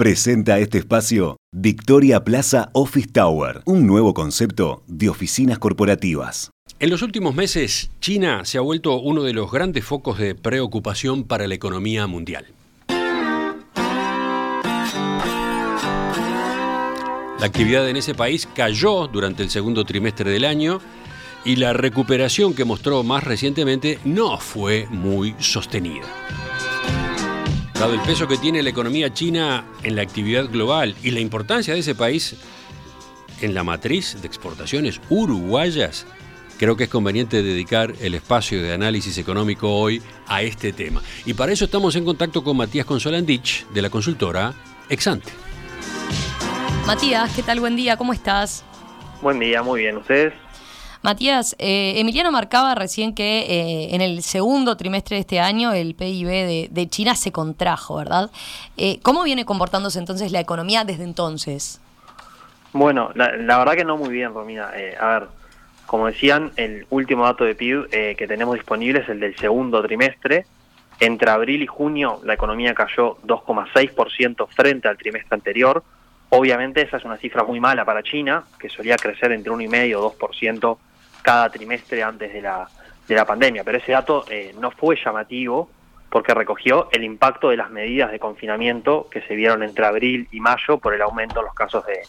Presenta este espacio Victoria Plaza Office Tower, un nuevo concepto de oficinas corporativas. En los últimos meses, China se ha vuelto uno de los grandes focos de preocupación para la economía mundial. La actividad en ese país cayó durante el segundo trimestre del año y la recuperación que mostró más recientemente no fue muy sostenida. Dado el peso que tiene la economía china en la actividad global y la importancia de ese país en la matriz de exportaciones uruguayas, creo que es conveniente dedicar el espacio de análisis económico hoy a este tema. Y para eso estamos en contacto con Matías Consolandich, de la consultora Exante. Matías, ¿qué tal? Buen día, ¿cómo estás? Buen día, muy bien. ¿Ustedes? Matías, eh, Emiliano marcaba recién que eh, en el segundo trimestre de este año el PIB de, China se contrajo, ¿verdad? Eh, ¿Cómo viene comportándose entonces la economía desde entonces? Bueno, la, verdad que no muy bien, Romina. a ver, como decían, el último dato de PIB que tenemos disponible es el del segundo trimestre. Entre abril y junio la economía cayó 2,6% frente al trimestre anterior. Obviamente esa es una cifra muy mala para China, que solía crecer entre 1,5 o 2% cada trimestre antes de la, de la pandemia, pero ese dato eh, no fue llamativo porque recogió el impacto de las medidas de confinamiento que se vieron entre abril y mayo por el aumento en los casos de,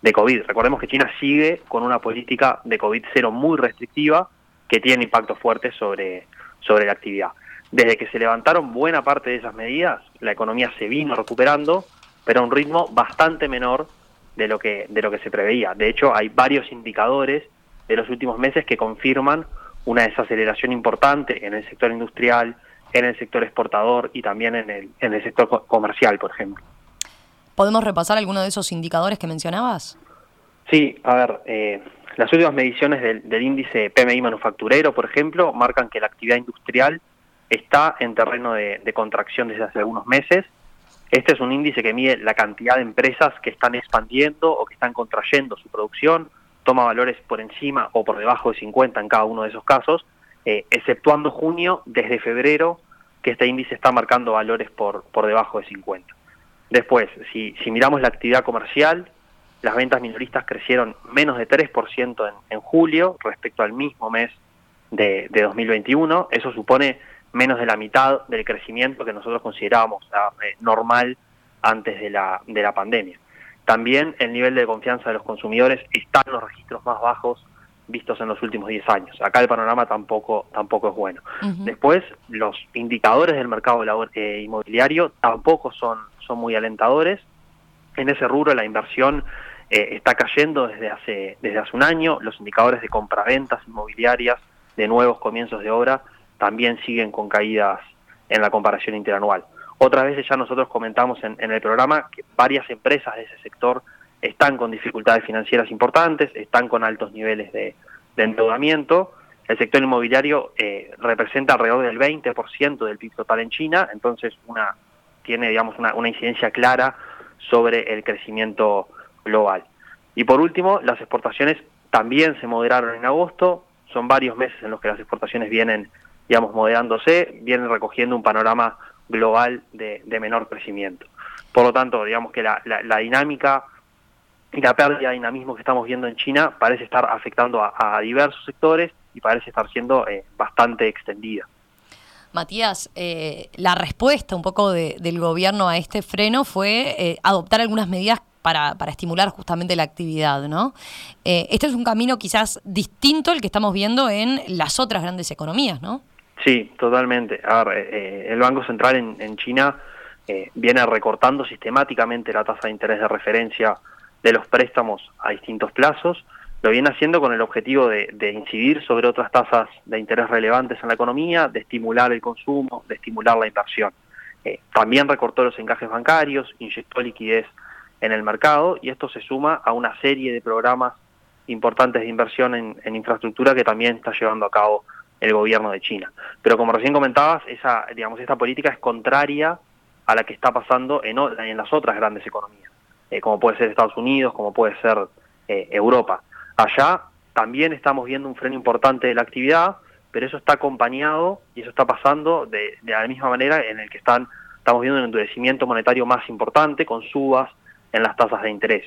de COVID. Recordemos que China sigue con una política de COVID cero muy restrictiva que tiene impacto fuerte sobre, sobre la actividad. Desde que se levantaron buena parte de esas medidas, la economía se vino recuperando, pero a un ritmo bastante menor de lo que, de lo que se preveía. De hecho, hay varios indicadores de los últimos meses que confirman una desaceleración importante en el sector industrial, en el sector exportador y también en el, en el sector comercial, por ejemplo. ¿Podemos repasar alguno de esos indicadores que mencionabas? Sí, a ver, eh, las últimas mediciones del, índice PMI manufacturero, por ejemplo, marcan que la actividad industrial está en terreno de, de contracción desde hace algunos meses. Este es un índice que mide la cantidad de empresas que están expandiendo o que están contrayendo su producción toma valores por encima o por debajo de 50 en cada uno de esos casos, eh, exceptuando junio, desde febrero, que este índice está marcando valores por, por debajo de 50. Después, si, si miramos la actividad comercial, las ventas minoristas crecieron menos de 3% en, en julio respecto al mismo mes de, de, 2021. Eso supone menos de la mitad del crecimiento que nosotros considerábamos eh, normal antes de la, de la pandemia. También el nivel de confianza de los consumidores está en los registros más bajos vistos en los últimos 10 años. Acá el panorama tampoco, tampoco es bueno. Después, los indicadores del mercado eh, inmobiliario tampoco son, son muy alentadores. En ese rubro la inversión eh, está cayendo desde hace, desde hace un año. Los indicadores de compraventas inmobiliarias de nuevos comienzos de obra también siguen con caídas en la comparación interanual. Otras veces ya nosotros comentamos en, el programa que varias empresas de ese sector están con dificultades financieras importantes, están con altos niveles de, endeudamiento. El sector inmobiliario eh, representa alrededor del 20% del PIB total en China, entonces una tiene digamos una, una incidencia clara sobre el crecimiento global. Y por último, las exportaciones también se moderaron en agosto, son varios meses en los que las exportaciones vienen, digamos, moderándose, vienen recogiendo un panorama global de, menor crecimiento. Por lo tanto, digamos que la, dinámica y la pérdida de dinamismo que estamos viendo en China parece estar afectando a, diversos sectores y parece estar siendo eh, bastante extendida. Matías, eh, la respuesta un poco del gobierno a este freno fue eh, adoptar algunas medidas para, para, estimular justamente la actividad, ¿no? este es un camino quizás distinto al que estamos viendo en las otras grandes economías, ¿no? Sí, totalmente. A ver, eh, el Banco Central en, China eh, viene recortando sistemáticamente la tasa de interés de referencia de los préstamos a distintos plazos. Lo viene haciendo con el objetivo de, incidir sobre otras tasas de interés relevantes en la economía, de estimular el consumo, de estimular la inversión. Eh, también recortó los encajes bancarios, inyectó liquidez en el mercado y esto se suma a una serie de programas importantes de inversión en infraestructura que también está llevando a cabo el gobierno de China. Pero como recién comentabas, esa, digamos, esta política es contraria a la que está pasando en, en las otras grandes economías, eh, como puede ser Estados Unidos, como puede ser eh, Europa. Allá también estamos viendo un freno importante de la actividad, pero eso está acompañado y eso está pasando de, de la misma manera en el que están estamos viendo un endurecimiento monetario más importante con subas en las tasas de interés.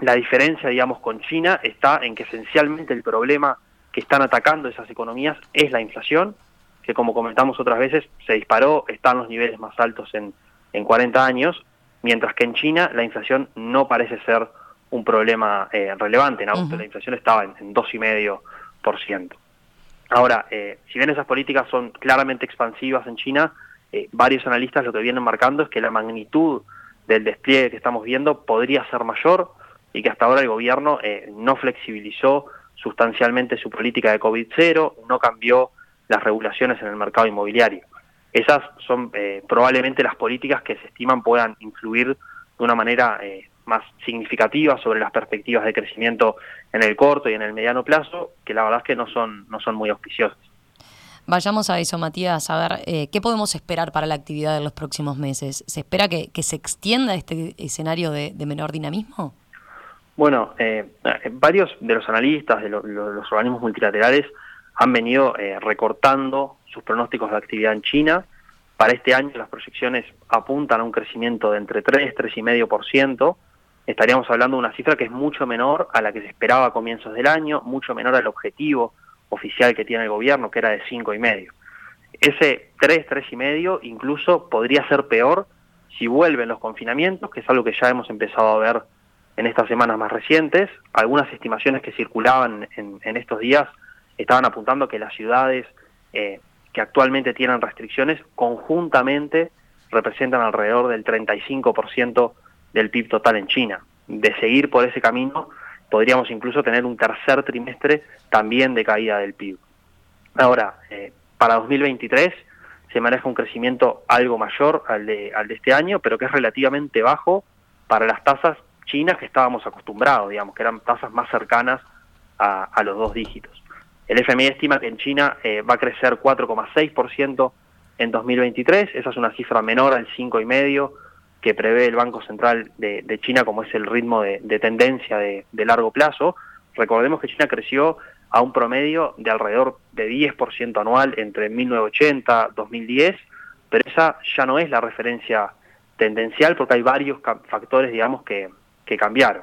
La diferencia, digamos, con China está en que esencialmente el problema que están atacando esas economías es la inflación, que como comentamos otras veces, se disparó, está en los niveles más altos en, en 40 años, mientras que en China la inflación no parece ser un problema eh, relevante. En agosto la inflación estaba en, en 2,5%. Ahora, eh, si bien esas políticas son claramente expansivas en China, eh, varios analistas lo que vienen marcando es que la magnitud del despliegue que estamos viendo podría ser mayor y que hasta ahora el gobierno eh, no flexibilizó sustancialmente su política de COVID-0, no cambió las regulaciones en el mercado inmobiliario. Esas son eh, probablemente las políticas que se estiman puedan influir de una manera eh, más significativa sobre las perspectivas de crecimiento en el corto y en el mediano plazo, que la verdad es que no son, no son muy auspiciosas. Vayamos a eso, Matías, a ver, eh, ¿qué podemos esperar para la actividad en los próximos meses? ¿Se espera que, se extienda este escenario de menor dinamismo? Bueno, eh, varios de los analistas, de lo, lo, los organismos multilaterales, han venido eh, recortando sus pronósticos de actividad en China. Para este año las proyecciones apuntan a un crecimiento de entre 3, 3,5%. Estaríamos hablando de una cifra que es mucho menor a la que se esperaba a comienzos del año, mucho menor al objetivo oficial que tiene el gobierno, que era de 5,5%. Ese 3, 3,5% incluso podría ser peor si vuelven los confinamientos, que es algo que ya hemos empezado a ver en estas semanas más recientes. Algunas estimaciones que circulaban en, estos días estaban apuntando que las ciudades eh, que actualmente tienen restricciones conjuntamente representan alrededor del 35% del PIB total en China. De seguir por ese camino, podríamos incluso tener un tercer trimestre también de caída del PIB. Ahora, eh, para 2023 se maneja un crecimiento algo mayor al de, al de este año, pero que es relativamente bajo para las tasas chinas que estábamos acostumbrados, digamos, que eran tasas más cercanas a, los dos dígitos. El FMI estima que en China eh, va a crecer 4,6% en 2023, esa es una cifra menor al 5,5% que prevé el Banco Central de, de China como es el ritmo de, de tendencia de, de, largo plazo. Recordemos que China creció a un promedio de alrededor de 10% anual entre 1980 y 2010, pero esa ya no es la referencia tendencial porque hay varios factores, digamos, que, que cambiaron.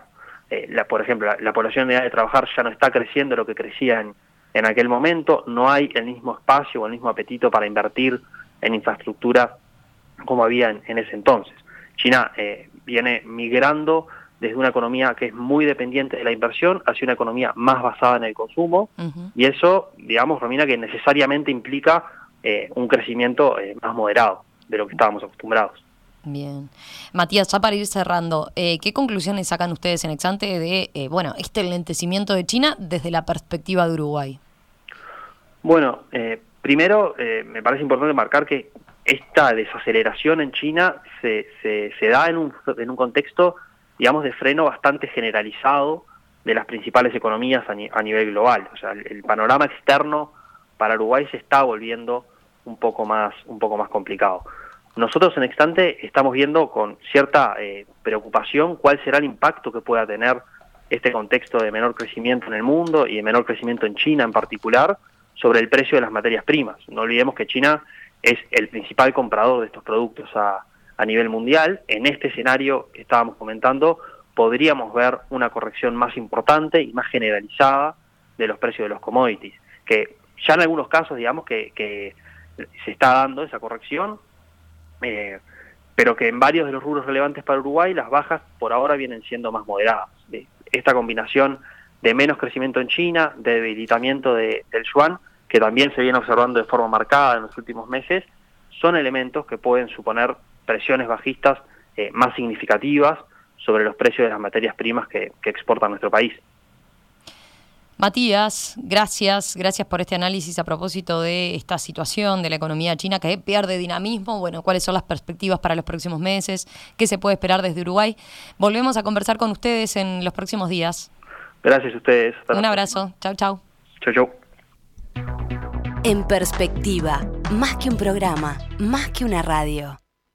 Eh, la, por ejemplo, la, la, población de edad de trabajar ya no está creciendo lo que crecía en, en aquel momento, no hay el mismo espacio o el mismo apetito para invertir en infraestructura como había en, en ese entonces. China eh, viene migrando desde una economía que es muy dependiente de la inversión hacia una economía más basada en el consumo uh -huh. y eso, digamos, Romina, que necesariamente implica eh, un crecimiento eh, más moderado de lo que estábamos acostumbrados. Bien. Matías, ya para ir cerrando, eh, ¿qué conclusiones sacan ustedes en Exante de, eh, bueno, este lentecimiento de China desde la perspectiva de Uruguay? Bueno, eh, primero eh, me parece importante marcar que esta desaceleración en China se, se, se da en un, en un contexto, digamos, de freno bastante generalizado de las principales economías a nivel global. O sea, el, el, panorama externo para Uruguay se está volviendo un poco más, un poco más complicado. Nosotros en Extante estamos viendo con cierta eh, preocupación cuál será el impacto que pueda tener este contexto de menor crecimiento en el mundo y de menor crecimiento en China en particular sobre el precio de las materias primas. No olvidemos que China es el principal comprador de estos productos a, nivel mundial. En este escenario que estábamos comentando, podríamos ver una corrección más importante y más generalizada de los precios de los commodities, que ya en algunos casos, digamos, que se está dando esa corrección, eh, pero que en varios de los rubros relevantes para Uruguay las bajas por ahora vienen siendo más moderadas. Esta combinación de menos crecimiento en China, de debilitamiento de, del yuan, que también se viene observando de forma marcada en los últimos meses, son elementos que pueden suponer presiones bajistas eh, más significativas sobre los precios de las materias primas que exporta nuestro país. Matías, gracias, gracias por este análisis a propósito de esta situación de la economía china que pierde dinamismo, bueno, cuáles son las perspectivas para los próximos meses, qué se puede esperar desde Uruguay. Volvemos a conversar con ustedes en los próximos días. Gracias a ustedes. Hasta Un abrazo. Chau, chau. Chau, chau. En perspectiva, más que un programa, más que una radio.